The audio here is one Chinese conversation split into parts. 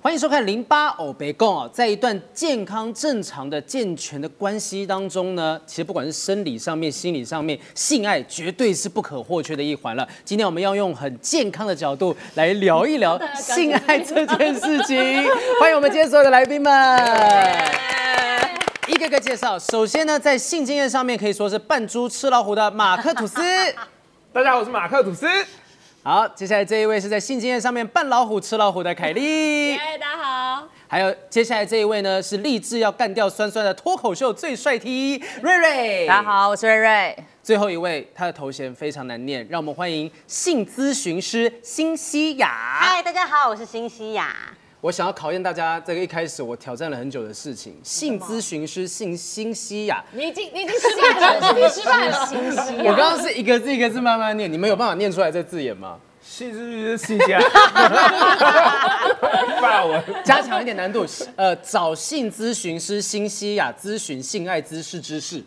欢迎收看《零八欧北共》啊，在一段健康、正常的、健全的关系当中呢，其实不管是生理上面、心理上面，性爱绝对是不可或缺的一环了。今天我们要用很健康的角度来聊一聊 性爱这件事情。欢迎我们今天所有的来宾们，一个个介绍。首先呢，在性经验上面可以说是扮猪吃老虎的马克吐斯。大家好，我是马克吐斯。好，接下来这一位是在性经验上面扮老虎吃老虎的凯莉。嗨，大家好。还有接下来这一位呢，是立志要干掉酸酸的脱口秀最帅 T 瑞瑞。大家好，我是瑞瑞。最后一位，他的头衔非常难念，让我们欢迎性咨询师辛西雅。嗨，大家好，我是辛西雅。我想要考验大家，这个一开始我挑战了很久的事情，性咨询师性辛西亚。你已经你已经失败了，你失败了。辛西我刚刚是一个字一个字慢慢念，你们有办法念出来这字眼吗？性咨询师辛西雅。发文。加强一点难度，呃，找性咨询师辛西亚咨询性爱姿势知识。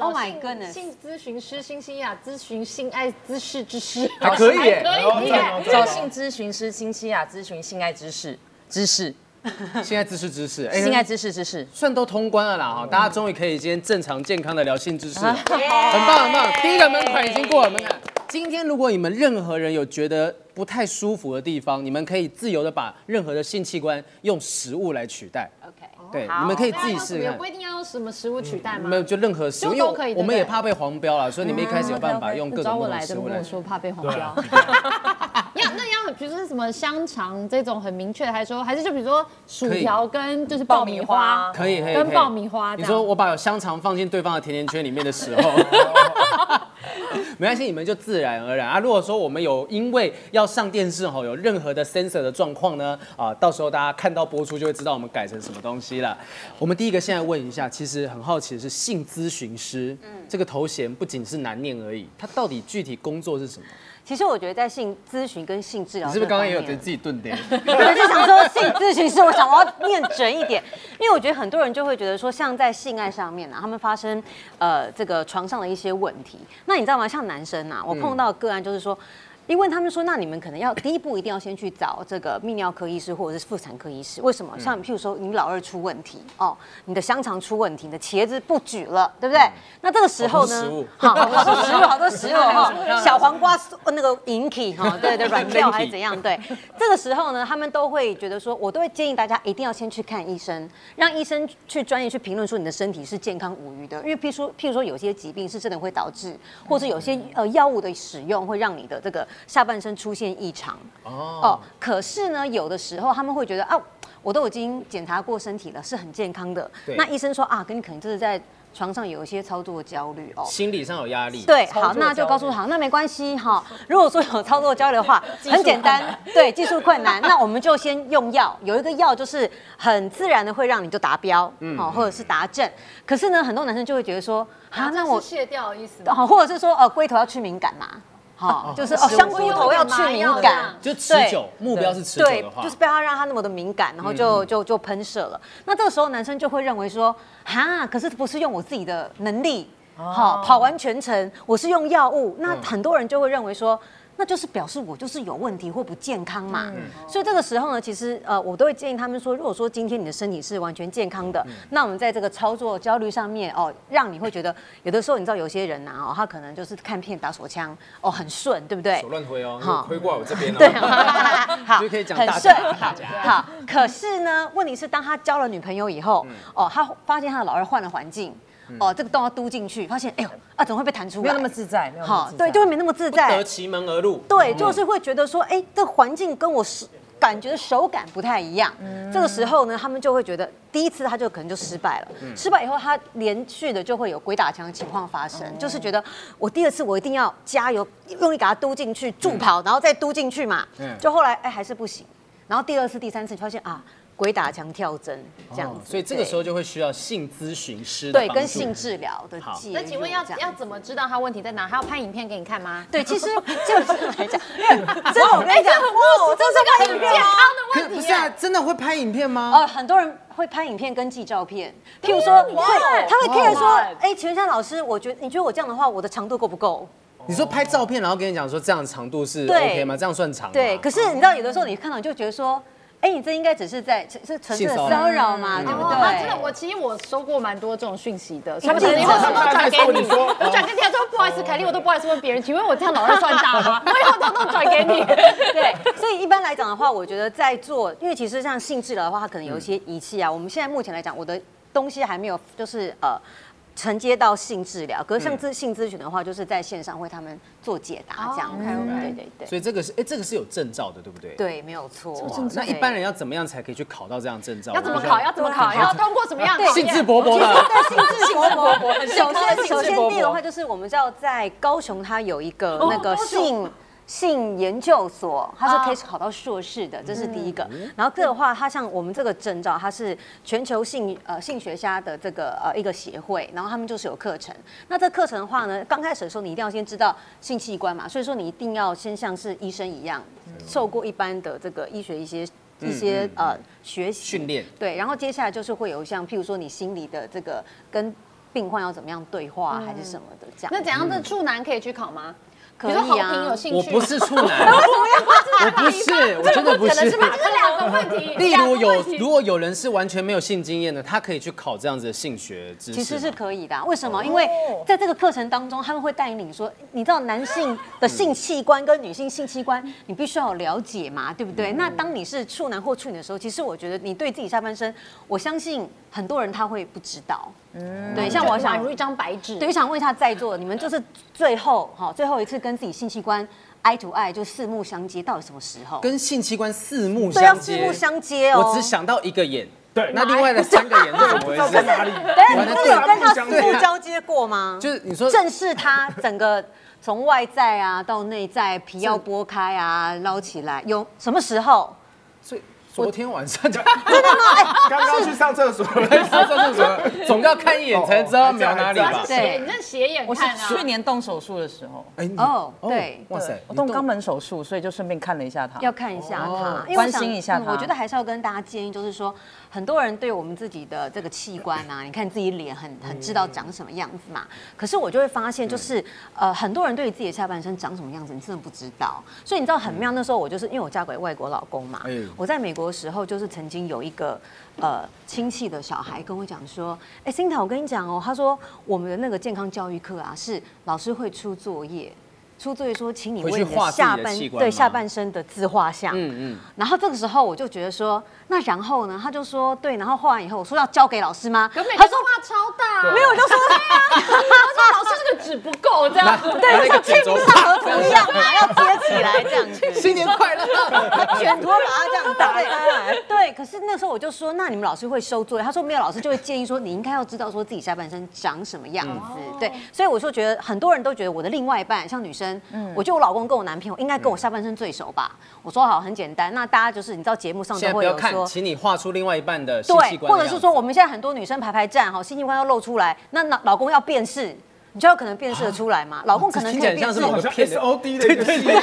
Oh my goodness！性咨询师辛西亚咨询性爱知识知识，还可以耶可以耶。找性咨询师辛西亚咨询性爱知识知识 性爱知识知识，哎性爱知识知识。算都通关了啦哈，大家终于可以今天正常健康的聊性知识，很棒很棒，第一个门槛已经过了门槛。今天如果你们任何人有觉得不太舒服的地方，你们可以自由的把任何的性器官用食物来取代，OK，对，你们可以自己试试看有规。定要用什么食物取代吗？没有，就任何食物，因为都可以我们也怕被黄标了，所以你们一开始有办法用各种不找我来的，同的食物来跟我。说怕被黄标。要那要比如说什么香肠这种很明确的，还是说还是就比如说薯条跟就是爆米花，可以可以，跟爆米花。你说我把香肠放进对方的甜甜圈里面的时候，没关系，你们就自然而然啊。如果说我们有因为要上电视吼有任何的 sensor 的状况呢，啊，到时候大家看到播出就会知道我们改成什么东西了。我们第一个现在问一下，其实很好奇的是性咨询师，这个头衔不仅是难念而已，它到底具体工作是什么？其实我觉得在性咨询跟性治疗，你是不是刚刚也有觉得自己顿点？我就想说性咨询是，我想我要念准一点，因为我觉得很多人就会觉得说，像在性爱上面啊，他们发生呃这个床上的一些问题，那你知道吗？像男生啊，我碰到的个案就是说。一问他们说，那你们可能要第一步一定要先去找这个泌尿科医师或者是妇产科医师，为什么？像譬如说你老二出问题哦，你的香肠出问题，你的茄子不举了，对不对？那这个时候呢好多食物，好好多食物，好多食物 哈，小黄瓜那个引起哈，对对，软掉还是怎样？对，这个时候呢，他们都会觉得说，我都会建议大家一定要先去看医生，让医生去专业去评论说你的身体是健康无虞的，因为譬如说譬如说有些疾病是真的会导致，或者有些呃药物的使用会让你的这个下半身出现异常哦。可是呢，有的时候他们会觉得啊，我都已经检查过身体了，是很健康的。那医生说啊，跟你可能就是在床上有一些操作焦虑哦。心理上有压力。对，好，那就告诉好，那没关系哈。如果说有操作焦虑的话，很简单，对，技术困难，那我们就先用药。有一个药就是很自然的会让你就达标，哦，或者是达正。可是呢，很多男生就会觉得说，啊，那我卸掉的意思吗？好，或者是说，呃，龟头要去敏感嘛，好，就是哦，香菇头要去敏感。就持久，目标是持久对的，话，就是不要让它那么的敏感，然后就就就喷射了。那这个时候男生就会认为说，哈，可是不是用我自己的能力，好跑完全程，我是用药物。那很多人就会认为说。那就是表示我就是有问题或不健康嘛，所以这个时候呢，其实呃，我都会建议他们说，如果说今天你的身体是完全健康的，那我们在这个操作焦虑上面哦，让你会觉得有的时候你知道有些人呐、哦，他可能就是看片打手枪哦很顺，对不对？手乱挥哦，好。挥过来我这边哦。对，好，就可以讲很顺大家大家。好，可是呢，问题是当他交了女朋友以后，哦，他发现他的老二换了环境，哦，这个洞要嘟进去，发现哎呦啊，怎么会被弹出来？没有那么自在，没有那么自，在。好对，就会没那么自不得在。其门而入。对，就是会觉得说，哎，这环境跟我是感觉手感不太一样。这个时候呢，他们就会觉得第一次他就可能就失败了，失败以后他连续的就会有鬼打墙的情况发生，就是觉得我第二次我一定要加油，用力给他嘟进去助跑，然后再嘟进去嘛。嗯，就后来哎还是不行，然后第二次、第三次发现啊鬼打墙跳针这样子，哦所以这个时候就会需要性咨询师对跟性治疗的好介入。那请问要要怎么知道他问题在哪？还要拍影片给你看吗？对，其实就是来讲，真的我跟你讲，哇，这是个很健康的可问题不是啊，真的会拍影片吗？呃，很多人会拍影片跟寄照片，譬如说会，他会 care 说，哎，请问一下老师，我觉得你觉得我这样的话，我的长度够不够？你说拍照片，然后跟你讲说这样的长度是 OK 吗？这样算长吗？对，可是你知道，有的时候你看到你就觉得说，哎，你这应该只是在是是纯粹的骚扰嘛，对不哦，啊真的，我其实我收过蛮多这种讯息的，他们所以后都转给你，我转给你，他说不好意思，凯莉，我都不好意思问别人，请问我这样老二算大吗？我以后都都转给你。对，所以一般来讲的话，我觉得在做，因为其实像性治疗的话，它可能有一些仪器啊。我们现在目前来讲，我的东西还没有，就是呃。承接到性治疗，可是像咨性咨询的话，就是在线上为他们做解答这样子。对对对，所以这个是哎，这个是有证照的，对不对？。对，没有错。哇那一般人要怎么样才可以去考到这样证照？要怎么考？要怎么考？要通过什么样的？兴致勃勃的。对，兴致勃勃。首先，首先第一个的话就是我们知道在高雄，它有一个那个性。性研究所，它是可以考到硕士的，这是第一个。然后这的话，它像我们这个证照，它是全球性呃性学家的这个呃一个协会，然后他们就是有课程。那这课程的话呢，刚开始的时候你一定要先知道性器官嘛，所以说你一定要先像是医生一样，受过一般的这个医学一些一些呃学习训练对，然后接下来就是会有像譬如说你心理的这个跟病患要怎么样对话，还是什么的这样。那怎样的处男可以去考吗？可以啊好评有兴趣，我不是处男，我不是，我真的不是可能是。吧？这两个问题，例如有如果有人是完全没有性经验的，他可以去考这样子的性学知识。其实是可以的啊、为什么？因为在这个课程当中，他们会带领你说，你知道男性的性器官跟女性性器官，你必须要有了解嘛，对不对？那当你是处男或处女的时候，其实我觉得你对自己下半身，我相信很多人他会不知道。嗯，对，像我想宛如一张白纸。对，我想问一下在座的你们，就是最后哈最后一次跟自己性器官 eye to eye 就四目相接，到底什么时候？跟性器官四目对，要相接，四目相接哦。我只想到一个眼，对那另外的三个眼是怎么回事？哪里。对，你真的有跟他四目交接过吗？就是你说正视他整个从外在啊到内在，皮要剥开啊，捞起来，有什么时候？昨天晚上就 刚刚去上厕所，上厕所，总要看一眼才知道瞄哪里吧？对你那斜眼我是看啊，去年动手术的时候，哎，哦对哇塞，我动肛门手术，所以就顺便看了一下他。要看一下哦。他，关心一下他。嗯我觉得还是要跟大家建议，就是说，很多人对我们自己的这个器官啊，你看自己脸很很知道长什么样子嘛。可是我就会发现，就是呃，很多人对于自己的下半身长什么样子，你真的不知道。所以你知道很妙，那时候我就是因为我嫁给外国老公嘛哎，我在美国的时候，就是曾经有一个呃亲戚的小孩跟我讲说，哎，欣塔，我跟你讲哦，他说我们的那个健康教育课啊，是老师会出作业。出作业说，请你为你的的下半对下半身的自画像。嗯嗯，然后这个时候我就觉得说，那然后呢？他就说对，然后画完以后我说要交给老师吗？他说画超大，没有，我就说他说老师这个纸不够，这样。对，那个卷轴像合图一样嘛，要接起来这样子。新年快乐。卷托把它这样打开来。对，可是那时候我就说，那你们老师会收作业？他说没有，老师就会建议说，你应该要知道说自己下半身长什么样子。对，所以我就觉得很多人都觉得我的另外一半像女生，我觉得我老公跟我男朋友应该跟我下半身最熟吧。我说好，很简单。那大家就是你知道节目上都会有说。请你画出另外一半的对，或者是说我们现在很多女生排排站哈，性器官要露出来，那老老公要辨识，你就有可能辨识得出来嘛？老公可能听起来像是可以辨识，好像某个片 S O D 的一个系列，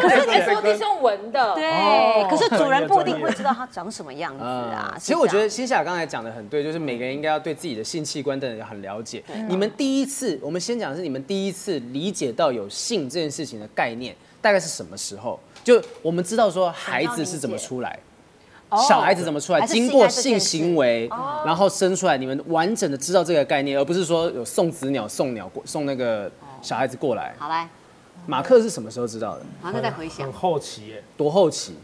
可是 S O D 是用纹的，对，可是主人不一定会知道他长什么样子啊。其实我觉得是新夏刚才讲的很对，就是每个人应该要对自己的性器官等等很了解。你们第一次，我们先讲的是你们第一次理解到有性这件事情的概念，大概是什么时候？就我们知道说孩子是怎么出来。小孩子怎么出来？经过性行为，然后生出来，你们完整的知道这个概念，而不是说有送子鸟、送鸟过、送那个小孩子过来。好来，马克是什么时候知道的？马克在回想很，后期耶，多后期？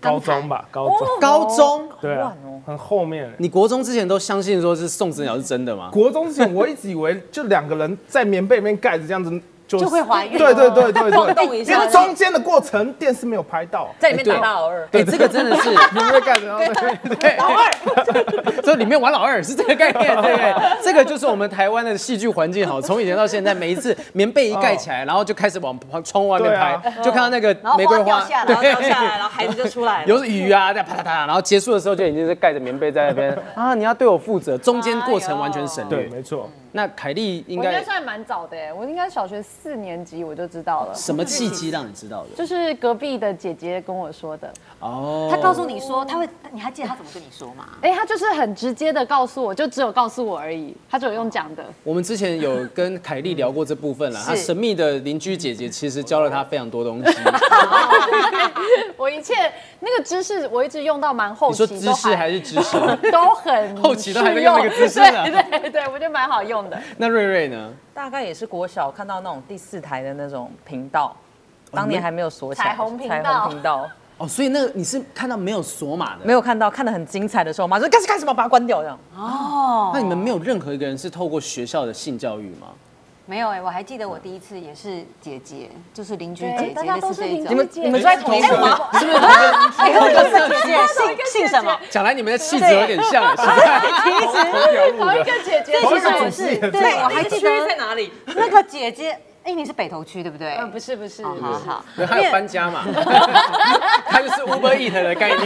高中吧，高中，高中？对啊，很后面。你国中之前都相信说是送子鸟是真的吗？国中之前我一直以为就两个人在棉被里面盖着这样子就就会怀孕对对对对动对，一下因为中间的过程电视没有拍到，在里面打大老二。对，这个真的是棉被盖着然后对。老二，这里面玩老二是这个概念，对不对？这个就是我们台湾的戏剧环境好，从以前到现在，每一次棉被一盖起来，然后就开始往窗户外面拍啊，就看到那个玫瑰花。花掉下来然后掉下来，然后孩子就出来了。有雨啊，在啪嗒嗒，然后结束的时候就已经是盖着棉被在那边啊，你要对我负责，中间过程完全省对，略。没错，那凯莉应该该算蛮早的哎，我应该小学四年级我就知道了，什么契机让你知道的？就是隔壁的姐姐跟我说的。哦，她告诉你说她会，你还记得她怎么跟你说吗？哎，她就是很直接的告诉我，就只有告诉我而已，她只有用讲的。我们之前有跟凯莉聊过这部分了，她神秘的邻居姐姐其实教了她非常多东西。我一切那个知识，我一直用到蛮后你说期，姿势还是知识？都很后期都还在用那个姿势呢对对对，我觉得蛮好用的。那瑞瑞呢？大概也是国小看到那种第四台的那种频道，当年还没有锁起来，彩虹频道彩虹频道哦，所以那个你是看到没有锁码的？没有看到，看的很精彩的时候，我妈说干什干什么，把它关掉这样。那你们没有任何一个人是透过学校的性教育吗？没有哎，我还记得我第一次也是姐姐，就是邻居姐姐，大家都是这种。姐你们是在同一个吗？是不是同一个？哎，同一个姐姐，姓姓什么？讲来你们的气质有点像，是不是？同一个姐姐，同一个我主持人是对，我还记得在哪里？那个姐姐，哎，你是北投区对不对？嗯，不是不是，好好，对，还有搬家嘛，他就是 Uber Eat 的概念，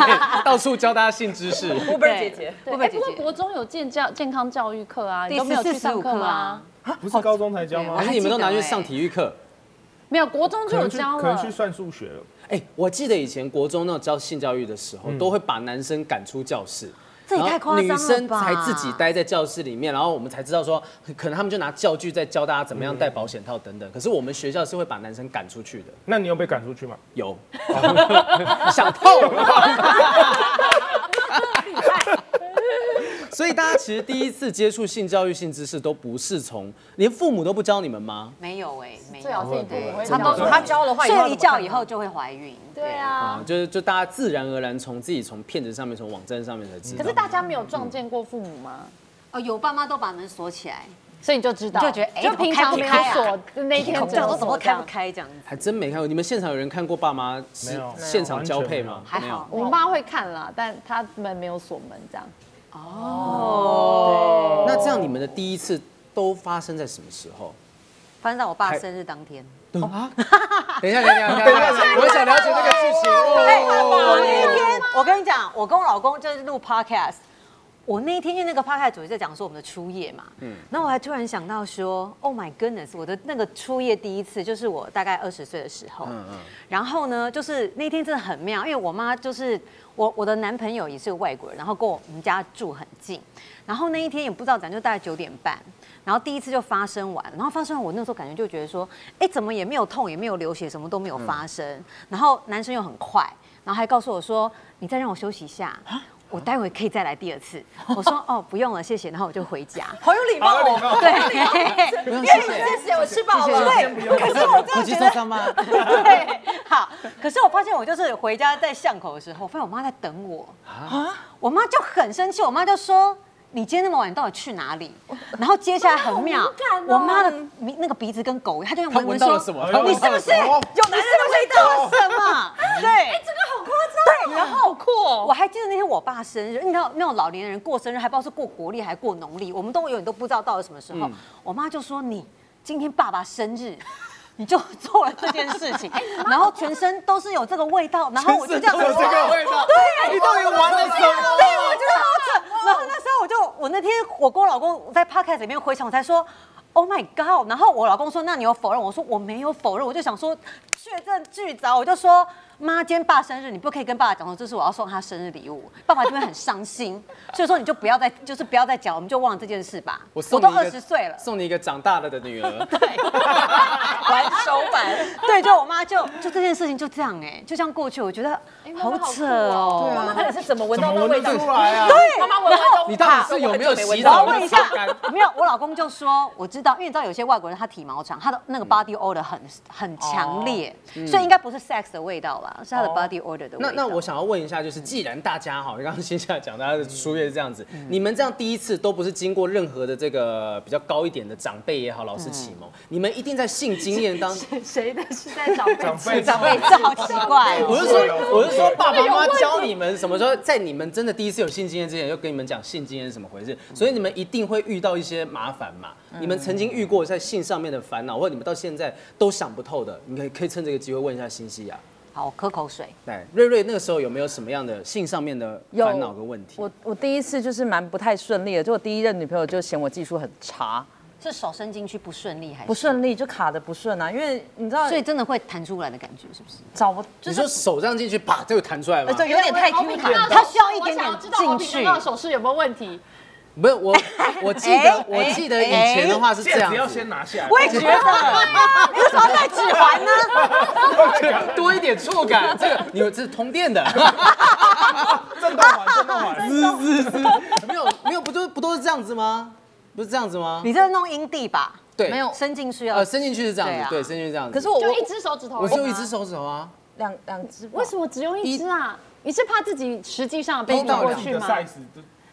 到处教大家性知识。Uber 姐姐，对，哎，会不会姐姐？不过国中有健教健康教育课啊，你第都没有去上课15课吗啊？不是高中才教吗对还？是你们都拿去上体育课？没有，国中就有教了可能去。算数学了。哎，我记得以前国中那种教性教育的时候，都会把男生赶出教室。这也太夸张了吧女生才自己待在教室里面，然后我们才知道说，可能他们就拿教具在教大家怎么样戴保险套等等。可是我们学校是会把男生赶出去的，那你有被赶出去吗？有 想透了。所以大家其实第一次接触性教育、性知识都不是从，连父母都不教你们吗？没有哎，没最好他教都他教的话，睡了一觉以后就会怀孕。对啊啊，，就是就大家自然而然从自己从片子上面、从网站上面才知道。可是大家没有撞见过父母吗？哦，有爸妈都把门锁起来，所以你就知道，就觉得哎就平常没开不开锁，那天怎么都怎么开不锁这样。开这样子？还真没看过，你们现场有人看过爸妈没有现场交配吗？还好我妈会看啦，但他们没有锁门这样。哦，那这样你们的第一次都发生在什么时候？发生在我爸生日当天。啊！等一下，等一下，等一下，我想了解这个剧情。我那天，我跟你讲，我跟我老公就是录 podcast。我那一天因为那个 podcast 主题在讲说我们的初夜嘛，嗯，然后我还突然想到说，Oh my goodness，我的那个初夜第一次就是我大概二十岁的时候，嗯嗯。然后呢，就是那天真的很妙，因为我妈就是我我的男朋友也是个外国人，然后跟我们家住很近，然后那一天也不知道咱就大概九点半，然后第一次就发生完，然后发生完我那时候感觉就觉得说，哎，怎么也没有痛，也没有流血，什么都没有发生，然后男生又很快，然后还告诉我说，你再让我休息一下。我待会可以再来第二次。我说哦，不用了，谢谢。然后我就回家。好有礼貌哦。对，不用谢谢，谢谢，我吃饱了。对。可是我真的觉得受伤吗？对，好。可是我发现我就是回家在巷口的时候，我发现我妈在等我啊，我妈就很生气，我妈就说。你今天那么晚，你到底去哪里？然后接下来很妙，我妈的鼻那个鼻子跟狗一样，她就闻闻说闻到了什么？你是不是有你是不是到了什么？对，哎这个好夸张。对，然后酷哦我还记得那天我爸生日，你知道那种老年人过生日还不知道是过国历还是过农历，我们都永远都不知道到了什么时候。我妈就说你今天爸爸生日。你就做了这件事情，然后全身都是有这个味道，然后我就这样有这个味道，对，你到底玩了什么？对，我觉得好蠢。然后那时候我就，我那天我跟我老公在 podcast 里面回想，我才说。Oh my god！然后我老公说：“那你有否认？”我说：“我没有否认。”我就想说确证俱凿，我就说：“妈，今天爸生日，你不可以跟爸爸讲说这是我要送他生日礼物，爸爸就会很伤心。所以说你就不要再就是不要再讲，我们就忘了这件事吧。我送都二十岁了，送你一个长大了的女儿。玩手板。对，就我妈就就这件事情就这样哎、就这样过去，我觉得好扯哦。妈妈到底是怎么闻到那味道？出来啊？对妈妈闻完之后，你到底是有没有洗我要澡？问一下干，没有，我老公就说我知道，因为你知道有些外国人他体毛长，他的那个 body odor 很很强烈，所以应该不是 sex 的味道啦，是他的 body order 的味道。那那我想要问一下，就是既然大家哈，刚刚先下讲大家的书业是这样子，你们这样第一次都不是经过任何的这个比较高一点的长辈也好，老师启蒙，你们一定在性经验当，谁的是在长辈？长辈。长辈这好奇怪哦。我是说我是说爸爸妈妈教你们什么时候，在你们真的第一次有性经验之前，就跟你们讲性经验是怎么回事，所以你们一定会遇到一些麻烦嘛。你们曾经遇过在性上面的烦恼，或者你们到现在都想不透的，你可以可以趁这个机会问一下新西亚。好，我喝口水。对，瑞瑞那个时候有没有什么样的性上面的烦恼跟问题？我我第一次就是蛮不太顺利的，就我第一任女朋友就嫌我技术很差，是手伸进去不顺利还是不？顺利就卡的不顺啊，因为你知道，所以真的会弹出来的感觉是不是？找不就是你说手这样进去，啪就会弹出来吗？对有点太 Q 弹了。它需要一点点我想知道我比进去刚刚的手势有没有问题？不是我，我记得我记得以前的话是这样要，先拿下。我也觉得，你为什么要戴指环呢？多一点触感。这个你这是通电的，震动环，震动环。滋滋滋，没有没有，不都不都是这样子吗？不是这样子吗？你这是弄阴蒂吧？对，没有伸进去要呃，伸进去是这样子，对伸进去是这样子。可是我我就一只手指头。我只有一只手指头啊，两两只，为什么只用一只啊？你是怕自己实际上被扭过去吗？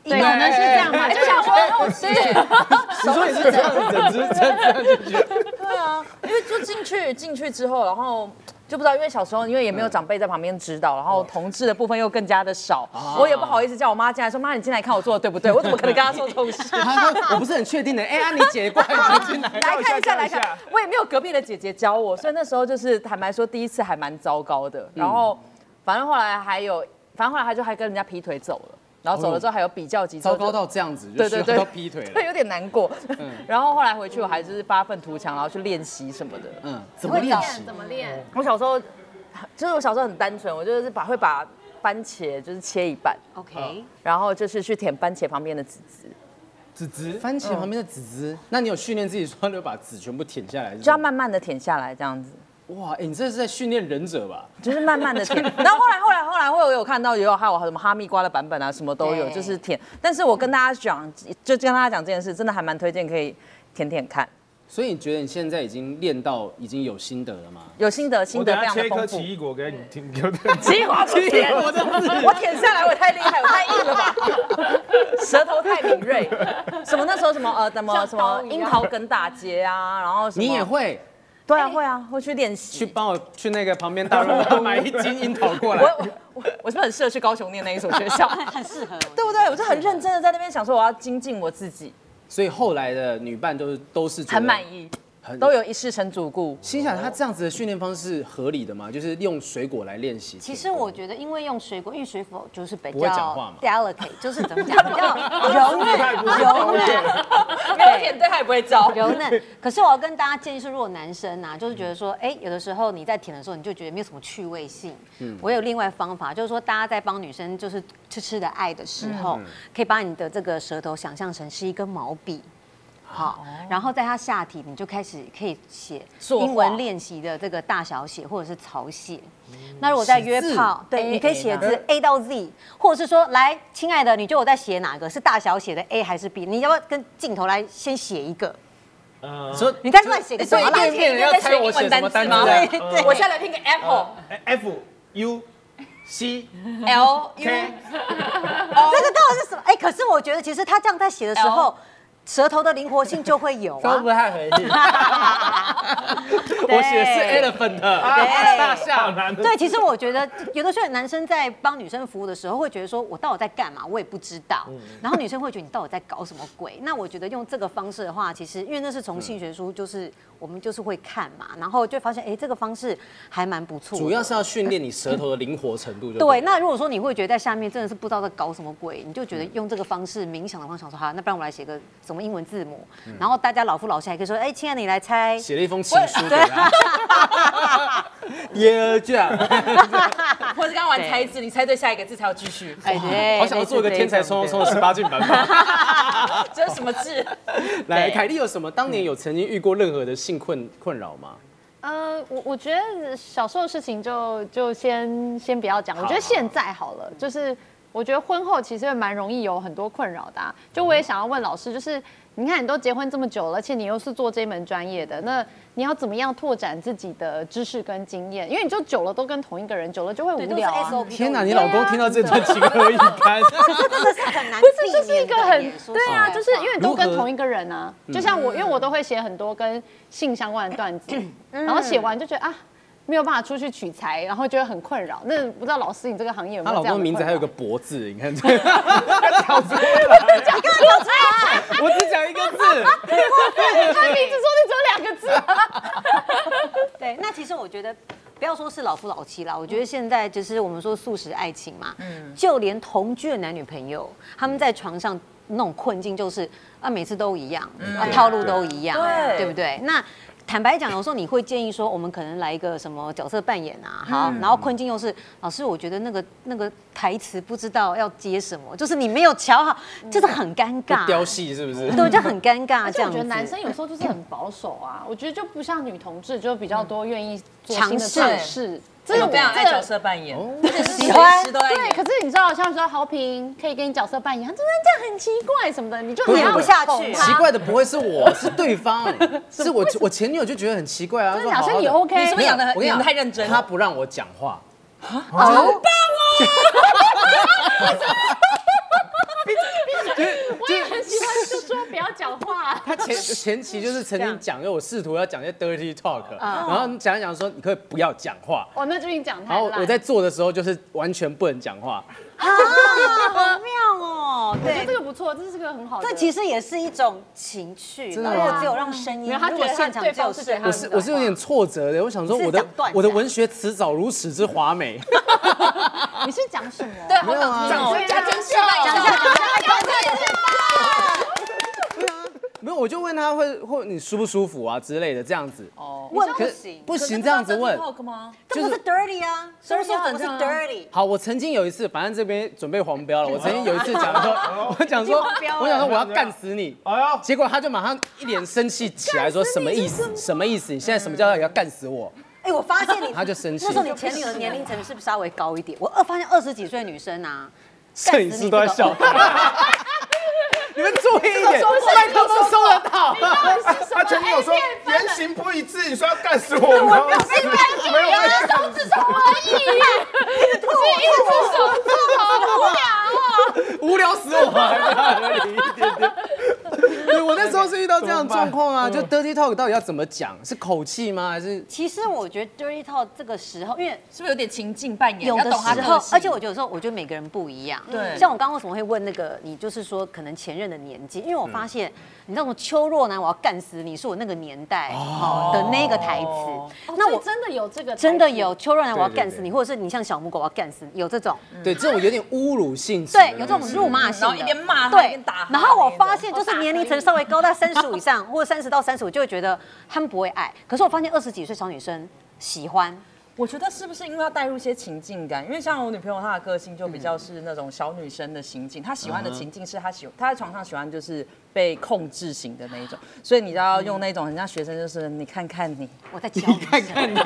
对，我们是这样嘛，就想说哦，是 你说你是这样子，整只这样这样进去。对啊，因为就进去进去之后，然后就不知道，因为小时候因为也没有长辈在旁边指导，然后同志的部分又更加的少，我也不好意思叫我妈进来说妈你进来看我做的对不对？我怎么可能跟她说这种事？我不是很确定的，哎呀，你姐过来进来。来看一下，来看一下看，我也没有隔壁的姐姐教我，所以那时候就是坦白说，第一次还蛮糟糕的。然后反正后来还有，反正后来他就还跟人家劈腿走了，然后走了之后还有比较级，糟糕到这样子，就对对对劈腿对，了。有点难过。然后后来回去我还就是发愤图强，然后去练习什么的。嗯，怎么练习？怎么练？我小时候就是我小时候很单纯，我就是把会把番茄就是切一半，OK，然后就是去舔番茄旁边的籽籽，籽籽，番茄旁边的籽籽，那你有训练自己说要把籽全部舔下来？就要慢慢的舔下来这样子。哇，哎，你这是在训练忍者吧？就是慢慢的舔，然后后来后来后来会有有看到也有还有什么哈密瓜的版本啊，什么都有，就是舔。但是我跟大家讲，就跟大家讲这件事，真的还蛮推荐可以舔舔看，所以你觉得你现在已经练到已经有心得了吗？有心得，心我得等下切一颗非常的丰富。奇异果给你听，给我听。奇异果 我舔下来我太厉害，我太硬了吧，舌头太敏锐。什么那时候什么呃什么什么樱桃梗打结啊，然后什么你也会对啊会啊会去练习去。帮我去那个旁边大润发 买一斤樱桃过来我。我我我是不是很适合去高雄念那一所学校？很适合。对不对？我就很认真的在那边想说我要精进我自己，所以后来的女伴都是都是很满意，很都有一世成主顾。心想他这样子的训练方式合理的吗？就是用水果来练习。其实我觉得，因为用水果，因为水果就是比较 delicate，就是怎么讲，比较柔嫩、柔嫩。没有舔对他也不会招。柔嫩。可是我要跟大家建议是，如果男生啊，就是觉得说，哎，有的时候你在舔的时候，你就觉得没有什么趣味性。我有另外方法，就是说大家在帮女生就是痴痴的爱的时候，可以把你的这个舌头想象成是一根毛笔。好，然后在它下体，你就开始可以写英文练习的这个大小写或者是草写。那如果在约炮，对，你可以写的字 A 到 Z，或者是说，来，亲爱的，你觉得我在写哪个？是大小写的 A 还是 B？你要不要跟镜头来先写一个？呃说你在乱写个什所以么？对面人要猜我写什么单词吗？对对我现在来拼个 apple，F U C L U，K，这个到底是什么？哎，可是我觉得，其实他这样在写的时候，舌头的灵活性就会有都不啊。太合理。我写的是 elephant，大好象。难的。对，其实我觉得有的时候男生在帮女生服务的时候，会觉得说我到底在干嘛，我也不知道。然后女生会觉得你到底在搞什么鬼？那我觉得用这个方式的话，其实因为那是从性学书，就是我们就是会看嘛，然后就发现哎，这个方式还蛮不错。主要是要训练你舌头的灵活程度就对，那如果说你会觉得在下面真的是不知道在搞什么鬼，你就觉得用这个方式冥想的方式，想说哈，那不然我来写个什么英文字母，然后大家老夫老妻还可以说，哎，亲爱的，你来猜。写了一封情书给他。耶，这样，或者刚玩猜字，你猜对下一个字才有继续。哎，对，好想做一个天才冲冲冲的十八禁版本。这是什么字？来，凯莉有什么当年有曾经遇过任何的性困困扰吗？呃，我我觉得小时候的事情就就先先不要讲，我觉得现在好了，就是我觉得婚后其实会蛮容易有很多困扰的、啊。就我也想要问老师，就是你看你都结婚这么久了，而且你又是做这门专业的，那你要怎么样拓展自己的知识跟经验？因为你就久了都跟同一个人，久了就会无聊啊。天哪，你老公听到这段情何以堪？真的是很难不是，就是一个很说对啊，就是因为你都跟同一个人啊，就像我，因为我都会写很多跟性相关的段子，然后写完就觉得啊。没有办法出去取材，然后觉得很困扰。那不知道老师你这个行业有没有这样的公名字还有个困博字，你看 这个。我只讲一个字。扰？他名字说的只有两个字。对，那其实我觉得。不要说是老夫老妻啦，我觉得现在就是我们说素食爱情嘛，嗯就连同居的男女朋友，他们在床上那种困境就是啊，每次都一样，啊，套路都一样，对对不对？那坦白讲，有时候你会建议说，我们可能来一个什么角色扮演啊，好，然后困境又是老师，我觉得那个那个台词不知道要接什么，就是你没有瞧好，就是很尴尬，雕戏是不是？对，就很尴尬这样我觉得。男生有时候就是很保守啊，我觉得就不像女同志，就比较多愿意做新的尝试尝试。这个这个非常爱这个角色扮演，喜欢。对，随时都在演。可是你知道，像说豪平可以给你角色扮演，他真的这样很奇怪什么的，你就很要不下去奇怪的不会是我，是对方，是我我前女友就觉得很奇怪啊。真的你 OK？你是不是演的很我跟你太认真他不让我讲话，我 也很喜欢，就说不要讲话。他前前期就是曾经讲，因为我试图要讲一些 dirty talk，然嗯后讲一讲说你可以不要讲话，哦，那就你讲然太烂。后我在做的时候就是完全不能讲话。啊，好妙哦，我觉得对这。个不错，这是个很好的。这其实也是一种情趣，真的吗如果只有让声音，他如果现场只有声音方是我是我是有点挫折的，我想说我的我的文学词早如此之华美，你是讲什么？对，好想听哦。对啊加真相，讲一下，讲一下，没有我就问他会会你舒不舒服啊之类的这样子。哦，问可不行，不行这样子问。这不是 dirty 啊，所以是 dirty。好，我曾经有一次，反正这边准备黄标了。我曾经有一次讲说，我讲说，我想说我要干死你，哎呦，结果他就马上一脸生气起来，说什么意思？什么意思？你现在什么叫要干死我？哎，我发现你 他就生气那时候你前女友的年龄层是不是稍微高一点？我二发现二十几岁女生啊，摄影师都在笑。你们注意一点，麦克风收得到。他前面有说言行不一致，你说要干死我我，没有没有没有，手指头而已，是一只手指头，无聊哦。无聊死我，我那时候是遇到这样的状况啊，就 dirty talk 到底要怎么讲？是口气吗？还是其实我觉得 dirty talk 这个时候，因为是不是有点情境扮演？有的要懂他时候，而且我觉得有时候，我觉得每个人不一样。对像我刚刚为什么会问那个你，就是说可能前任的年纪，因为我发现，你知道吗邱若楠我要干死你，是我那个年代哦的那个台词。那那我我真的有这个，真的有。邱若楠我要干死你，或者是你像小母狗我要干死你，有这种。对这种有点侮辱性质对，有这种辱骂性，然后一边骂对一边打然后我发现，就是年龄层稍微高到三十五以上，或者三十到三十五，就会觉得他们不会爱。可是我发现二十几岁小女生喜欢，我觉得是不是因为要带入一些情境感？因为像我女朋友，她的个性就比较是那种小女生的情境，她喜欢的情境是她喜她在床上喜欢就是被控制型的那一种，所以你就要用那种很像学生，就是你看看你我在教你。看看你，讲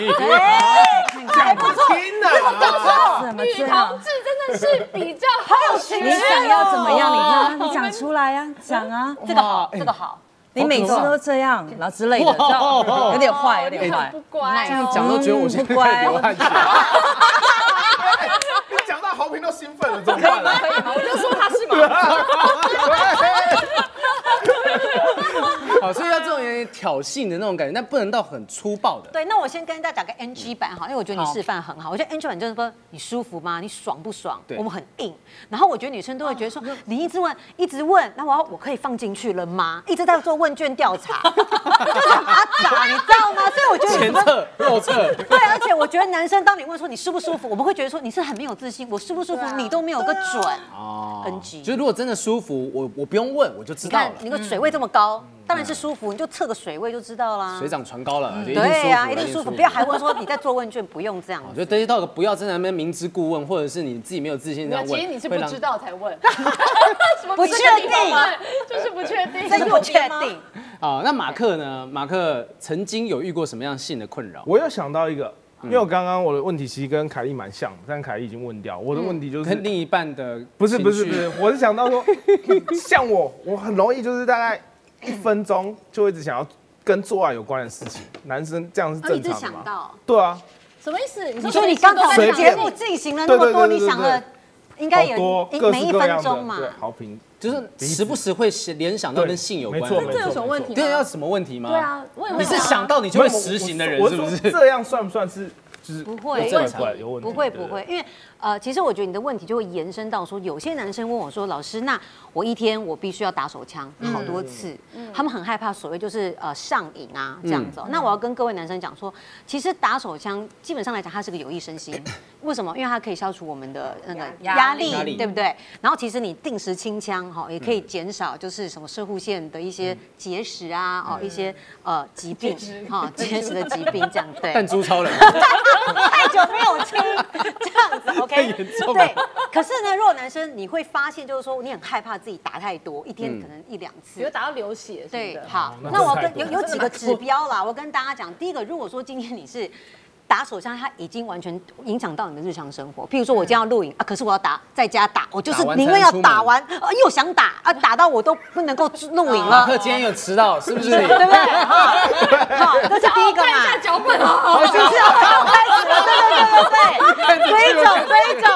不听啊，怎么女同这样，志真的是比较好有情你想要怎么样？你看，你讲出来呀，讲啊，这个好，这个好。你每次都这样，然后之类的，有点坏，有点坏不。乖这样哦。讲都觉得我现在 不乖在流汗。你讲到豪平都兴奋了，怎么办啊？可以吗？我就说他是嘛。好，所以要这种有点挑衅的那种感觉，但不能到很粗暴的。对，那我先跟大家讲个 NG 版哈，因为我觉得你示范很好。我觉得 NG 版就是说你舒服吗？你爽不爽？对我们很硬。然后我觉得女生都会觉得说，你一直问，一直问，那我要我可以放进去了吗？一直在做问卷调查，就是很阿杂，你知道吗？所以我觉得前侧、右侧，对，而且我觉得男生当你问说你舒不舒服，我们会觉得说你是很没有自信，我舒不舒服你都没有个准。哦 NG 就是如果真的舒服，我我不用问，我就知道了。你看你个水位这么高，当然是舒服，你就测个水位就知道啦。水涨船高了，就一定舒服对呀，一定舒服，不要还问说你在做问卷，不用这样我。觉得 dirty talk 不要在那边明知故问，或者是你自己没有自信问。其实你是不知道才问，不确定，就是不确定。这 不确定。啊，那马克呢？马克曾经有遇过什么样性的困扰？我又想到一个，因为我刚刚我的问题其实跟凯莉蛮像的，但凯莉已经问掉。我的问题就是跟另一半的不是不是不是，我是想到说，像我，我很容易就是大概一分钟就一直想要跟做爱有关的事情。男生这样是正常的吗？想到，对啊，什么意思？你你说你刚好随便节目进行了那么多，你想了应该好有每一分式各样钟嘛的，。对，好评。就是时不时会联想到跟性有关的。没错没错这有什么问题吗？对，要什么问题吗？对啊，我也会你是啊想到你就会实行的人我是不是？这样算不算是就是不会有问题？不会不会，因为呃，其实我觉得你的问题就会延伸到说，有些男生问我说，老师，那我一天我必须要打手枪好多次，他们很害怕所谓就是呃上瘾啊这样子哦、那我要跟各位男生讲说，其实打手枪基本上来讲，它是个有益身心。为什么？因为它可以消除我们的那个压压力力，对不对？然后其实你定时清枪哈，也可以减少就是什么射护腺的一些结石啊，哦一些呃疾病哈，结石的疾病这样对。弹珠超人，太久没有亲，这样子 OK，太严重了对，可是呢，如果男生你会发现，就是说你很害怕自己打太多，一天可能一两次。比如打到流血对，好，那那我跟有有几个指标啦，我跟大家讲，第一个，如果说今天你是。打手枪，它已经完全影响到你的日常生活。譬如说，我今天要录影啊，可是我要打，在家打，我就是宁愿要打完，啊，又想打啊，打到我都不能够录影了，马克今天有迟到，是不是你？对不对？哈，好，这是第一个嘛。看一下脚本哦。是不是要开始了？对对对对对，这一种这一种，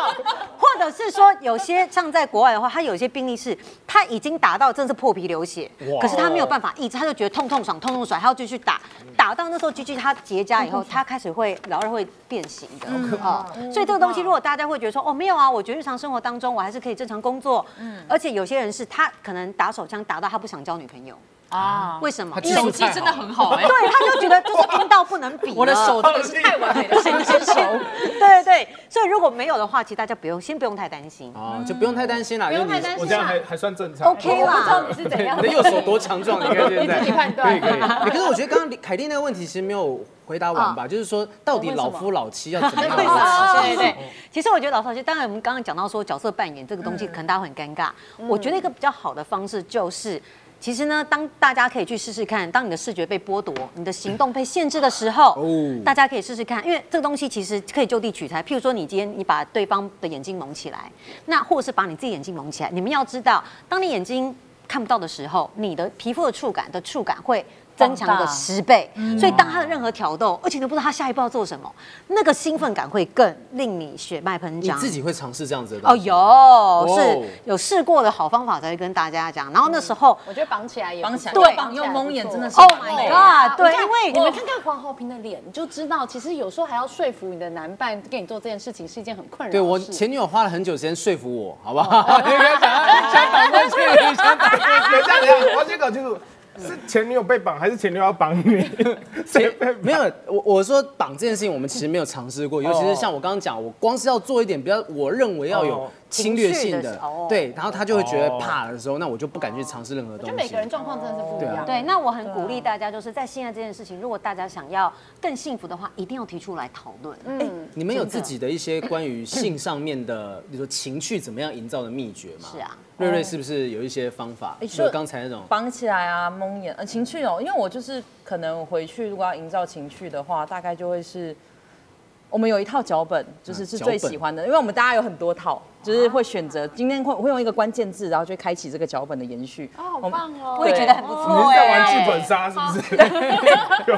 或者是说有些像在国外的话，他有些病例是他已经打到真的是破皮流血，可是他没有办法抑制，他就觉得痛痛爽痛痛爽，他要继续打，打到那时候 G G 他结痂以后，他开始会老二会变形的。哦，所以这个东西如果大家会觉得说哦没有啊，我觉得日常生活当中我还是可以正常工作，嗯。而且有些人是他可能打手枪打到他不想交女朋友，啊，为什么？因为手技真的很好哎，对，他就觉得就是阴道不能比，我的手真的是太完美了。对对对，所以如果没有的话，其实大家不用先不用太担心。哦，就不用太担心啦，不用因为你太担心我这样还还算正常。OK 我不知道，你是怎样。你的右手多强壮，你看现在。你自己判断。可以可以。欸可是我觉得刚刚凯蒂那个问题其实没有回答完吧，就是说到底老夫老妻要怎么样？对对对，其实我觉得老少其实当然我们刚刚讲到说角色扮演这个东西，可能大家会很尴尬。我觉得一个比较好的方式就是。其实呢，当大家可以去试试看，当你的视觉被剥夺，你的行动被限制的时候，哦大家可以试试看，因为这个东西其实可以就地取材。譬如说，你今天你把对方的眼睛蒙起来，那或者是把你自己眼睛蒙起来，你们要知道，当你眼睛看不到的时候，你的皮肤的触感的触感会增强个十倍。所以当他的任何挑逗，而且你都不知道他下一步要做什么，那个兴奋感会更令你血脉喷张。你自己会尝试这样子的哦，有是有试过的好方法才会跟大家讲。然后那时候我觉得绑起来也不绑起来，错对绑又蒙眼真的是，Oh my god，对，因为你们看看黄豪平的脸，你就知道，其实有时候还要说服你的男伴跟你做这件事情是一件很困扰。对我前女友花了很久时间说服我，好不好？你不要讲，想挡过去，你想挡过去。等一下，等一下，我要先搞清楚，是前女友被绑还是前女友要绑你？谁？没有，我我说绑这件事情，我们其实没有尝试过，尤其是像我刚刚讲，我光是要做一点比较，我认为要有哦侵略性的的，对，然后他就会觉得哦怕的时候，那我就不敢去尝试任何东西。就每个人状况真的是不一样。对，那我很鼓励大家，就是在现在这件事情，如果大家想要更幸福的话，一定要提出来讨论。嗯，你们有自己的一些关于性上面的，比如说情趣怎么样营造的秘诀吗？是啊，瑞瑞是不是有一些方法？哎除了刚才那种，绑起来啊，蒙眼，呃，情趣哦，因为我就是可能回去如果要营造情趣的话，大概就会是。我们有一套脚本，就是是最喜欢的，因为我们大家有很多套，就是会选择今天会会用一个关键字，然后就开启这个脚本的延续。哦，好棒哦！我也觉得很不你错是在玩哎。剧本杀是不是？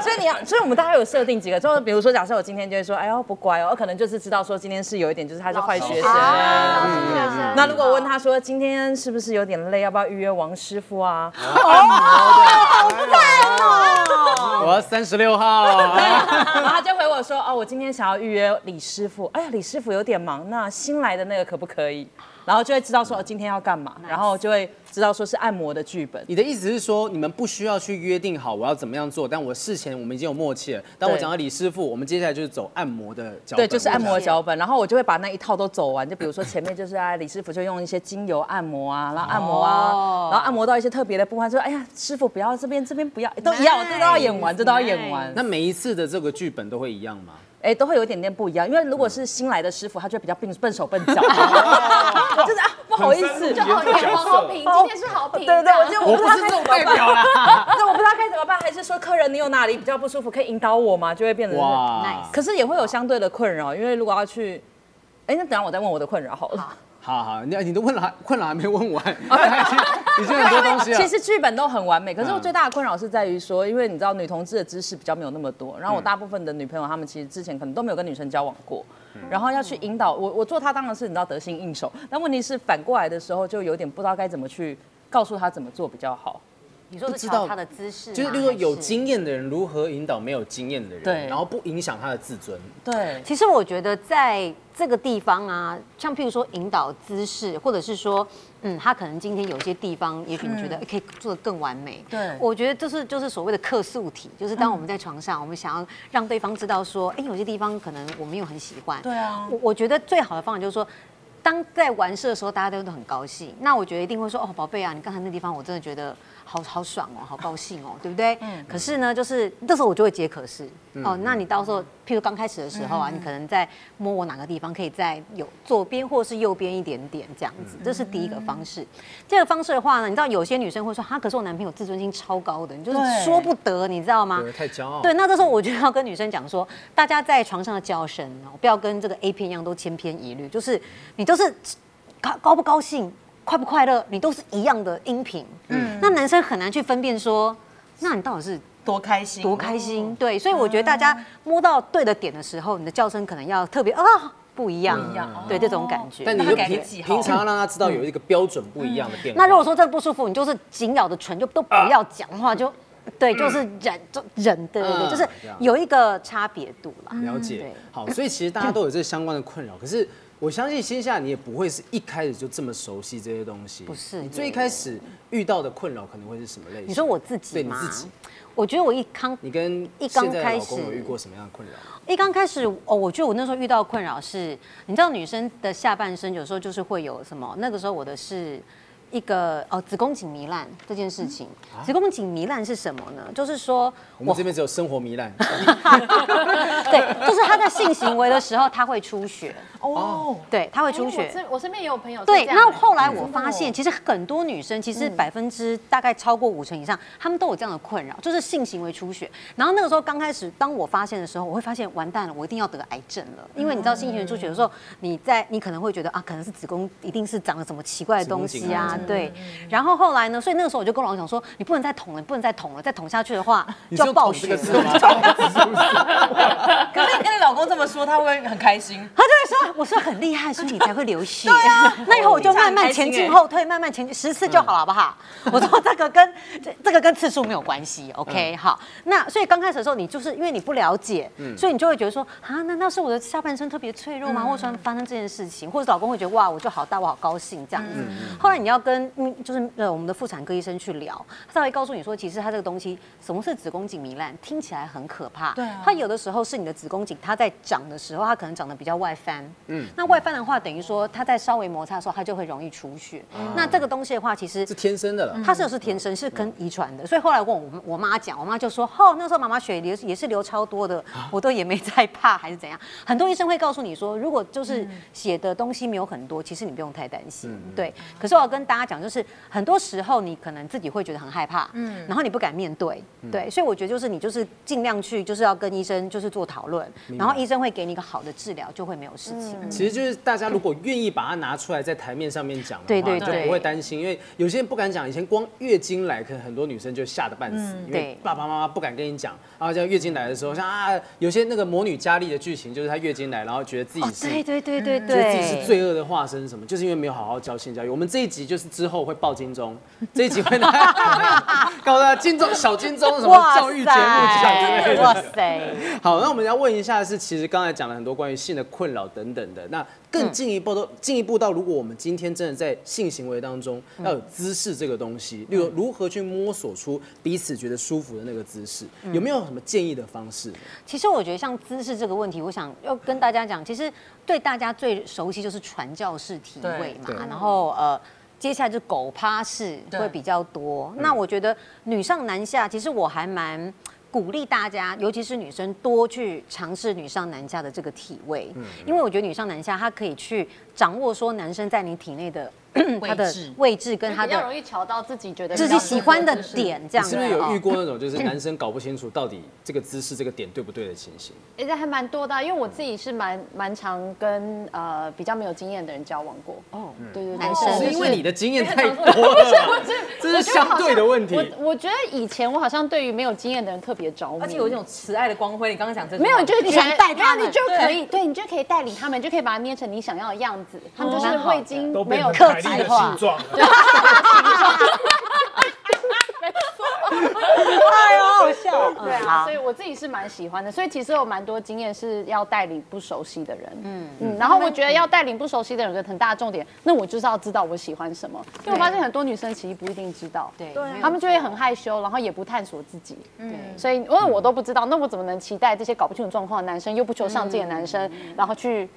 所以你要，所以我们大概有设定几个，就是比如说，假设我今天就会说，哎呦不乖哦，可能就是知道说今天是有一点，就是他是坏学生。那如果问他说今天是不是有点累，要不要预约王师傅啊好惨哦？我要三十六号，然 后他就回我说，哦，我今天想要预约李师傅。哎呀，李师傅有点忙，那新来的那个可不可以？然后就会知道说，哦，今天要干嘛，然后就会知道说是按摩的剧本。你的意思是说，你们不需要去约定好我要怎么样做，但我事前我们已经有默契了。当我对讲到李师傅，我们接下来就是走按摩的脚本，对，就是按摩的脚本，然后我就会把那一套都走完。就比如说前面就是啊，李师傅就用一些精油按摩啊，然后按摩啊，哦然后按摩到一些特别的部分，说哎呀，师傅不要这边这边不要，都一样，这都要演完，这都要演完。那每一次的这个剧本都会一样吗？哎，都会有一点点不一样，因为如果是新来的师傅，他就比较笨笨手笨脚，就是啊不好意思，就哦，你黄豪平今天是好评，对对对，我就我不知道该怎么办，对。我不知道该怎么办，还是说客人你有哪里比较不舒服，可以引导我吗？就会变成是，哇。Nice 可是也会有相对的困扰，因为如果要去，哎，那等下我再问我的困扰好了。好好，你你的问了还困扰还没问完，已经很多东西了。其实剧本都很完美，可是我嗯最大的困扰是在于说，因为你知道女同志的知识比较没有那么多，然后我大部分的女朋友她们其实之前可能都没有跟女生交往过，然后要去引导我，我做她当然是你知道得心应手，但问题是反过来的时候就有点不知道该怎么去告诉她怎么做比较好。你说不知道是瞧他的姿势，就是，例如说有经验的人如何引导没有经验的人，对然后不影响他的自尊。对，其实我觉得在这个地方啊，像譬如说引导姿势，或者是说，嗯，他可能今天有些地方，也许你觉得可以做得更完美。嗯对我觉得就是就是所谓的客诉体，就是当我们在床上，我们想要让对方知道说，哎，有些地方可能我没有很喜欢。对啊我我觉得最好的方法就是说。当在完事的时候，大家都都很高兴。那我觉得一定会说：“哦，宝贝啊，你刚才那地方我真的觉得好好爽哦，好高兴哦，对不对？”嗯。可是呢，就是这时候我就会接可是哦。那你到时候，譬如刚开始的时候啊，你可能在摸我哪个地方，可以在有左边或是右边一点点这样子，这是第一个方式。第二个方式的话呢，你知道有些女生会说：“哈，可是我男朋友自尊心超高的，你就是说不得，你知道吗？”对，太骄傲。对，那这时候我就要跟女生讲说，大家在床上的叫声哦，不要跟这个 A 片一样都千篇一律，就是你都是高高不高兴、快不快乐，你都是一样的音频。嗯，那男生很难去分辨说，那你到底是多开心，多开心？对，所以我觉得大家摸到对的点的时候，你的叫声可能要特别啊不一样，不一样。对这种感觉。但你那就平平常要让他知道有一个标准不一样的变化。那如果说这个不舒服，你就是紧咬着唇，就都不要讲话，就对，就是忍，就忍，对对对，嗯就是有一个差别度啦。了解，好，所以其实大家都有这相关的困扰，可是我相信线下你也不会是一开始就这么熟悉这些东西。不是你最一开始遇到的困扰可能会是什么类型？你说我自己吗？对你自己，我觉得我一刚你跟一刚开始老公有遇过什么样的困扰？一刚开始哦，我觉得我那时候遇到困扰是，你知道女生的下半身有时候就是会有什么？那个时候我的是一个哦子宫颈糜烂这件事情。子宫颈糜烂是什么呢？就是说我们这边只有生活糜烂，对，就是她在性行为的时候她会出血，哦，对，她会出血。身我身边也有朋友是对，那后来我发现，其实很多女生，其实百分之大概超过五成以上，她们都有这样的困扰，就是性行为出血。然后那个时候刚开始，当我发现的时候，我会发现完蛋了，我一定要得癌症了，因为你知道性行为出血的时候，你在你可能会觉得啊，可能是子宫一定是长了什么奇怪的东西啊对。然后后来呢，所以那个时候我就跟老公讲说，你不能再捅了，你不能再捅了，再捅下去的话 你就是要爆血？可是你跟你老公这么说，他会很开心？他就会说：“我说很厉害，所以你才会流血。那以后我就慢慢前进后退，慢慢前进十次就好了，好不好？我说这个跟这这个跟次数没有关系，OK？好，那所以刚开始的时候，你就是因为你不了解，所以你就会觉得说啊，难道是我的下半身特别脆弱吗？或者说发生这件事情，或者老公会觉得哇，我就好大，我好高兴这样子。后来你要跟嗯，就是呃我们的妇产科医生去聊，他才会告诉你说，其实他这个东西什么是子宫颈糜烂，听起来很可怕。对啊它有的时候是你的子宫颈，它在长的时候，它可能长得比较外翻。嗯，那外翻的话，等于说它在稍微摩擦的时候，它就会容易出血。那这个东西的话，其实是天生的了。它是是天生，是跟遗传的。所以后来我问我我妈讲，我妈就说：“哦，那时候妈妈血流也是流超多的，我都也没在怕，还是怎样。”很多医生会告诉你说，如果就是血的东西没有很多，其实你不用太担心。对。可是我要跟大家讲，就是很多时候你可能自己会觉得很害怕，嗯，然后你不敢面对，对。所以我觉得就是你就是尽量去就是要跟医生就是做讨论，然后医生会给你一个好的治疗，就会没有事情。其实就是大家如果愿意把它拿出来在台面上面讲的话，对对对就不会担心，因为有些人不敢讲。以前光月经来，可能很多女生就吓得半死，因为爸爸妈妈不敢跟你讲。然后像月经来的时候，像啊，有些那个魔女佳丽的剧情，就是她月经来，然后觉得自己哦，是。对对对对觉得自己是。罪恶的化身，什么？就是因为没有好好教性教育。我们这一集就是之后会报金钟，这一集会拿告诉大家金钟小金钟什么教育节目奖之类的。哇塞！好，那我们要问一下，是其实刚才讲了很多关于性的困扰等等的，那更进一步都进一步到，如果我们今天真的在性行为当中要有姿势这个东西，例如如何去摸索出彼此觉得舒服的那个姿势，有没有什么建议的方式？其实我觉得像姿势这个问题，我想要跟大家讲，其实对大家最熟悉就是传教士体位嘛然后呃。接下来就是狗趴式会比较多。那我觉得女上男下，其实我还蛮鼓励大家，尤其是女生多去尝试女上男下的这个体位，因为我觉得女上男下它可以去掌握说男生在你体内的 他的置位置跟他比较容易瞧到自己觉得自己喜欢的点，这样你是不是有遇哦过那种就是 男生搞不清楚到底这个姿势这个点对不对的情形？哎，这还蛮多的啊，因为我自己是蛮蛮常跟呃比较没有经验的人交往过。哦，对对对，男生是因为你的经验太多了吧，这是相对的问题。我我觉得以前我好像对于没有经验的人特别着迷，而且有一种慈爱的光辉。你刚刚讲这句没有，你就是你想带他你就可以，对你就可以带领他们，就可以把它捏成你想要的样子。他们就是未经都没有变成凯莉的克制化形状了。好笑。对啊，所以我自己是蛮喜欢的。所以其实有蛮多经验是要带领不熟悉的人，嗯嗯。然后我觉得要带领不熟悉的人有个很大的重点，那我就是要知道我喜欢什么。因为我发现很多女生其实不一定知道，对，她们就会很害羞，然后也不探索自己。嗯，所以因为我都不知道，那我怎么能期待这些搞不清楚状况的男生，又不求上进的男生，然后去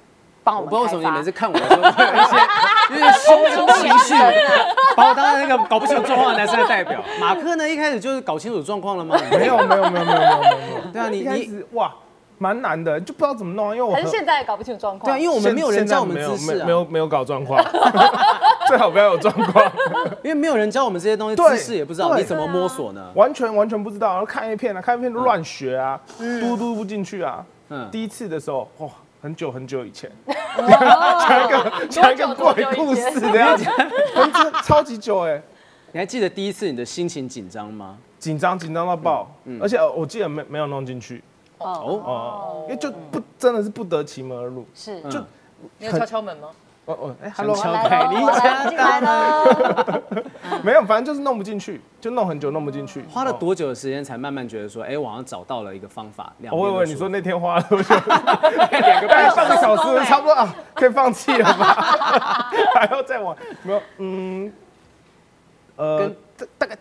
帮我不知道为什么你每次看我的时候会有一些 有点汹涌情绪，把我当成那个搞不清楚状况的男生的代表。马克呢，一开始就是搞清楚状况了吗？没有没有没有没有没有没有没有。对啊，你你哇，蛮难的，就不知道怎么弄啊，因为我还是现在搞不清楚状况。对啊，因为我们没有人教我们姿势啊，没有没有没有搞状况，最好不要有状况，因为没有人教我们这些东西，对姿势也不知道对你怎么摸索呢？完全完全不知道，然后看 A 片啊，看 A 片都乱学啊，嘟嘟不进去啊。嗯，第一次的时候，哇，很久很久以前，讲一个讲一个鬼故事的样子，超级久哎，你还记得第一次你的心情紧张吗？紧张紧张到爆，而且呃我记得没没有弄进去。哦，哦，因为就不真的是不得其门而入，是。就你有敲敲门吗？哦哦，哎，hello，敲来凯琳喽来家喽进来喽。没有，反正就是弄不进去，就弄很久弄不进去，花了哦？多久的时间才慢慢觉得说，哎，我好像找到了一个方法？我以为边都舒服你说那天花了多久？两个半半个小时，差不多啊，可以放弃了吧？还要再往？没有，嗯，呃，大大概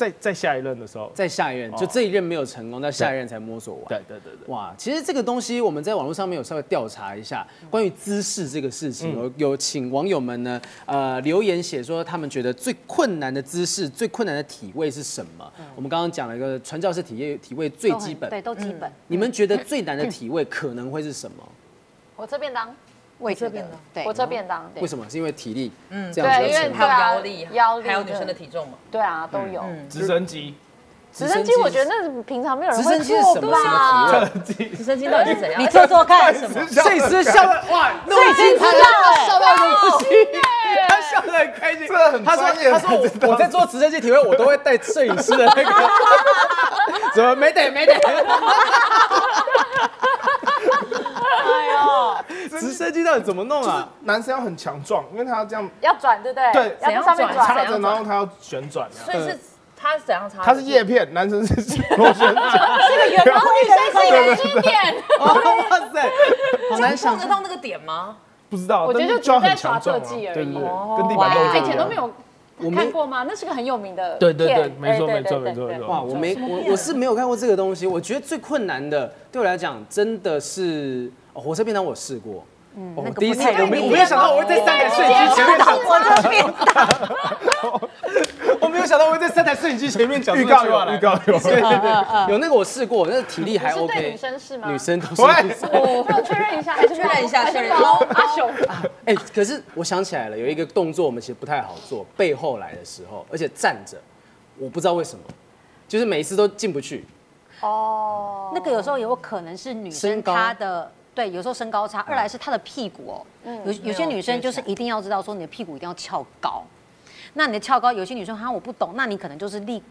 在在下一任的时候，在下一任，就这一任没有成功，到下一任才摸索完。对对对对，哇，其实这个东西我们在网络上面有稍微调查一下关于姿势这个事情，有有请网友们呢呃留言写说他们觉得最困难的姿势、最困难的体位是什么？我们刚刚讲了一个传教士体位体位最基本，对，都基本。你们觉得最难的体位可能会是什么？我这便当，我也觉得这边呢对，火车便当，为什么？是因为体力，嗯这样子对因为还有腰力，腰力还有女生的体重嘛。对啊，都有。直升机，直升机我觉得那是平常没有人会直升机是坐什么什吧？直升机到底是怎样？你做做看。什么？摄影师笑的哇，那摄影师知道哎笑到不行，他笑得很开心。他说他说我我在做直升机体位，我都会带摄影师的那个，怎么没得没得？哎呦，直升机到底怎么弄啊？男生要很强壮，因为他要这样要转对不对？对要在上面转。插着，然后他要旋转，所以是他是怎样插？他是叶片，男生是 螺旋桨，然后 女生是远一点，哦哇塞，好难想得到那个点吗？不知道，我觉得就但是就要只在耍很强壮啊，特技而已对对对，哦跟地板一样前都没有看过吗？那是个很有名的对对对片没错没错没错哇，我没我我是没有看过这个东西。我觉得最困难的，对我来讲真的是、哦、火车便当，我试过。嗯，那个第一次我没我没有想到我会在三台摄影机前面讲，火车便我没有想到我会在三台摄影机前面讲这预告有预。告有，对对对，有那个我试过，那个体力还是对 OK。女生是吗？女生都是。我我确认一下，还是确认一下确认猫阿雄？哎、可是我想起来了，有一个动作我们其实不太好做，背后来的时候，而且站着，我不知道为什么，就是每一次都进不去。哦，那个有时候有可能是女生身高她的对，有时候身高差，二来是她的屁股哦，嗯有有些女生就是一定要知道说你的屁股一定要翘高。那你的翘高，有些女生哈我不懂，那你可能就是立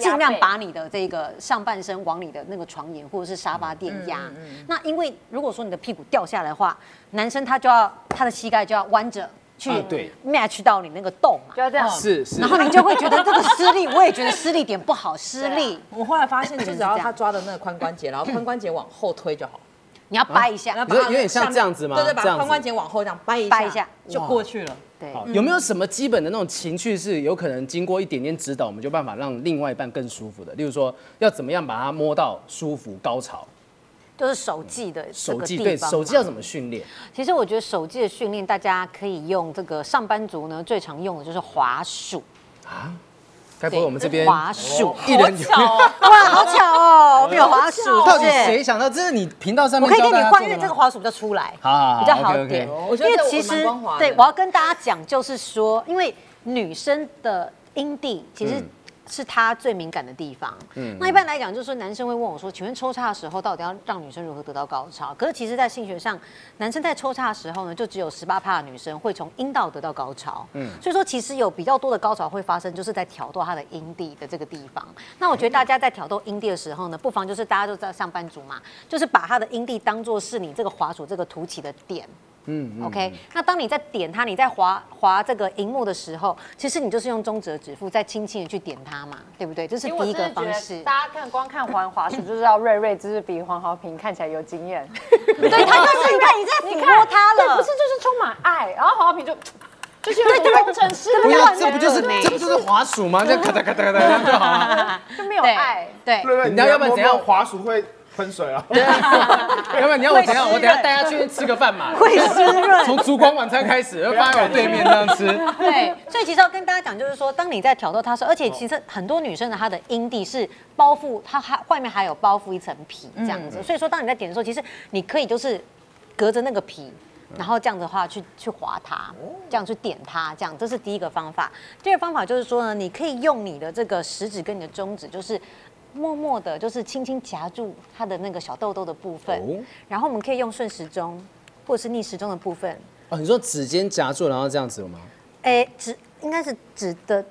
尽量把你的这个上半身往你的那个床沿或者是沙发垫压。那因为如果说你的屁股掉下来的话，男生他就要他的膝盖就要弯着去 match 到你那个洞嘛就。要这样。是是。然后你就会觉得这个施力，我也觉得施力点不好，施力我后来发现，就只要他抓的那个髋关节，然后髋关节往后推就好。你要掰一下，然后你说有点像这样子吗对对，把髋关节往后这样掰一掰一下就过去了。对。好，有没有什么基本的那种情趣是有可能经过一点点指导，我们就办法让另外一半更舒服的？例如说，要怎么样把它摸到舒服高潮？就是手技的手技对手技要怎么训练？其实我觉得手技的训练，大家可以用这个上班族呢最常用的就是滑鼠，该不会我们这边滑鼠，一人有？哇，好巧哦，我们有滑鼠，到底谁想到？这是你频道上面我可以给你换，因为这个滑鼠比较出来，比较好点。因为其实对我要跟大家讲，就是说，因为女生的阴蒂其实嗯是他最敏感的地方。嗯那一般来讲，就是说男生会问我说，请问抽插的时候到底要让女生如何得到高潮？可是其实，在性学上，男生在抽插的时候呢，就只有十八趴的女生会从阴道得到高潮。嗯，所以说其实有比较多的高潮会发生，就是在挑逗她的阴蒂的这个地方。那我觉得大家在挑逗阴蒂的时候呢，不妨就是大家都知道上班族嘛，就是把他的阴蒂当做是你这个滑鼠这个凸起的点。嗯，OK。那当你在点它，你在滑滑这个荧幕的时候，其实你就是用中指的指腹在轻轻的去点它嘛，对不对？这是第一个方式。大家看光看环滑鼠就知道瑞瑞就是比黄豪平看起来有经验。对，他就是你看你在抚摸它对，了，不是就是充满爱，然后黄豪平就就是工程师的不感觉，是这不就是这不就是滑鼠吗？这样咔哒咔哒咔哒这样就好了。就没有爱。对。你要要不然怎样滑鼠会喷水啊？要不然你要我怎样？我等下带他去吃个饭嘛，会湿润，从 烛光晚餐开始，就放在我对面这样吃。对，所以其实要跟大家讲，就是说，当你在挑逗它的时候，而且其实很多女生的她的阴蒂是包覆，她还外面还有包覆一层皮这样子，所以说当你在点的时候，其实你可以就是隔着那个皮。然后这样的话去去划它，这样去点它，这样这是第一个方法。第二个方法就是说呢，你可以用你的这个食指跟你的中指，就是默默的，就是轻轻夹住它的那个小痘痘的部分，哦然后我们可以用顺时钟或者是逆时钟的部分，哦，你说指尖夹住，然后这样子了吗？哎，指应该是指的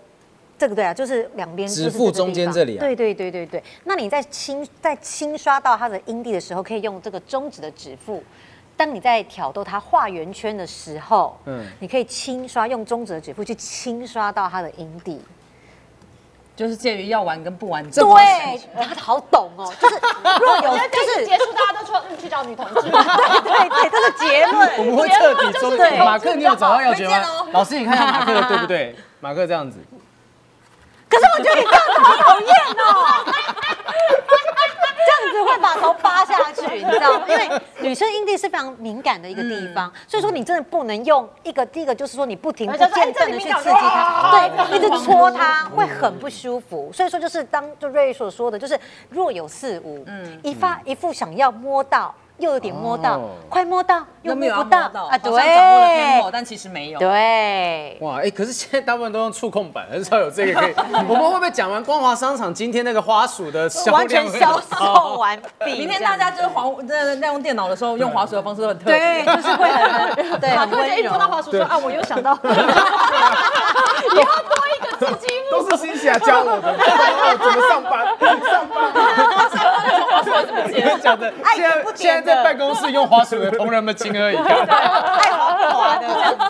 这个对啊，就是两边指腹中间这里啊对对对对对。那你在轻在轻刷到它的阴蒂的时候，可以用这个中指的指腹。当你在挑逗它画圆圈的时候，嗯嗯，你可以轻刷，用中指的指腹去轻刷到它的阴蒂。就是介于要玩跟不玩。对，他好懂哦，就是若有 就是结束，大家都说嗯，去找女同志。对对对，这是结我论。们会彻底终对马克，你有找到要诀推荐哦吗？老师，你看一下马克的对不对？马克这样子，可是我觉得你这样子好讨厌哦，这样子会把头扒下去，你知道吗？因为女生阴蒂是非常敏感的一个地方，所以说你真的不能用一个第一个就是说你不停不间断的去刺激它，对，一直戳它会很不舒服。所以说就是当就瑞所说的，就是若有似无，一发一副想要摸到。又有点摸到哦，快摸到又摸不到摸到啊！好像掌握了偏颇，对但其实没有。对，哇，哎，可是现在大部分都用触控板，很少有这个可以。我们会不会讲完光华商场今天那个花鼠的销完全销售完毕。明天大家就是滑在在用电脑的时候用滑鼠的方式都很特对，别。就是会很 对，马很温克就一摸到柔。滑鼠说啊，我又想到，以后多一个刺激都是新霞教我的，哦怎么上班？怎么上班？你们讲的，现在现在在办公室用滑鼠的同仁们情何以堪？太滑滑的这样子。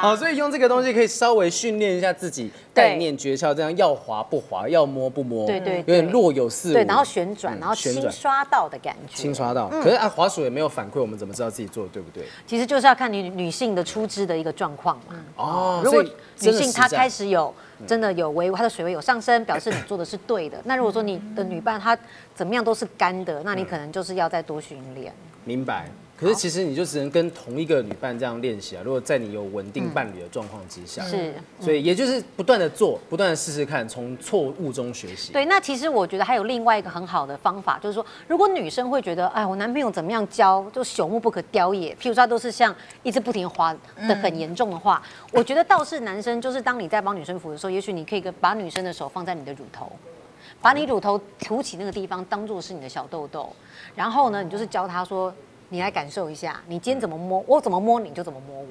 好，所以用这个东西可以稍微训练一下自己概念诀窍，这样要滑不滑，要摸不摸，对对有点对若有似无。对，然后旋转，然后轻刷到的感觉。轻刷到，可是啊，滑鼠也没有反馈，我们怎么知道自己做的对不对？其实就是要看你女性的出肢的一个状况嘛。哦如果女性她开始有真的有微，她的水位有上升，表示你做的是对的。那如果说你的女伴她怎么样都是干的，那你可能就是要再多训练。明白。可是其实你就只能跟同一个女伴这样练习啊。如果在你有稳定伴侣的状况之下，是，所以也就是不断的做，不断的试试看，从错误中学习。对，那其实我觉得还有另外一个很好的方法，就是说，如果女生会觉得，哎，我男朋友怎么样教，就朽木不可雕也，譬如说他都是像一直不停滑的很严重的话，我觉得倒是男生，就是当你在帮女生扶的时候，也许你可以跟把女生的手放在你的乳头，把你乳头凸起那个地方当做是你的小痘痘，然后呢，你就是教他说，你来感受一下，你今天怎么摸，我怎么摸你就怎么摸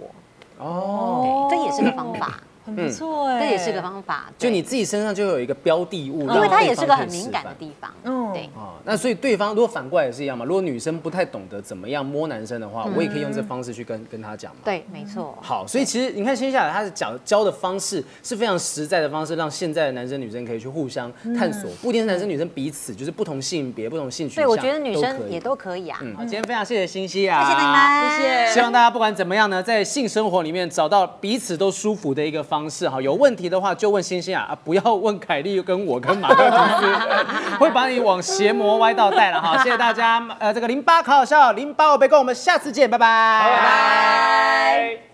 我，哦，这也是个方法，很不错哎，这也是个方法，就你自己身上就有一个标的物，因为它也是个很敏感的地方，嗯。对。哦，那所以对方如果反过来也是一样嘛，如果女生不太懂得怎么样摸男生的话，我也可以用这方式去跟跟他讲嘛。对，没错。好，所以其实你看，接下来他的讲教的方式是非常实在的方式，让现在的男生女生可以去互相探索，不一定是男生女生彼此，就是不同性别、不同性取向，对，我觉得女生也都可以啊。嗯，好，今天非常谢谢欣欣啊，谢谢你们，谢谢。希望大家不管怎么样呢，在性生活里面找到彼此都舒服的一个方式哈。有问题的话就问星星啊，啊不要问凯莉跟我跟马克吐司，会把你往邪魔歪道带了哈。谢谢大家，呃，这个零八考好笑，零八我别跟我们下次见，拜拜。拜拜。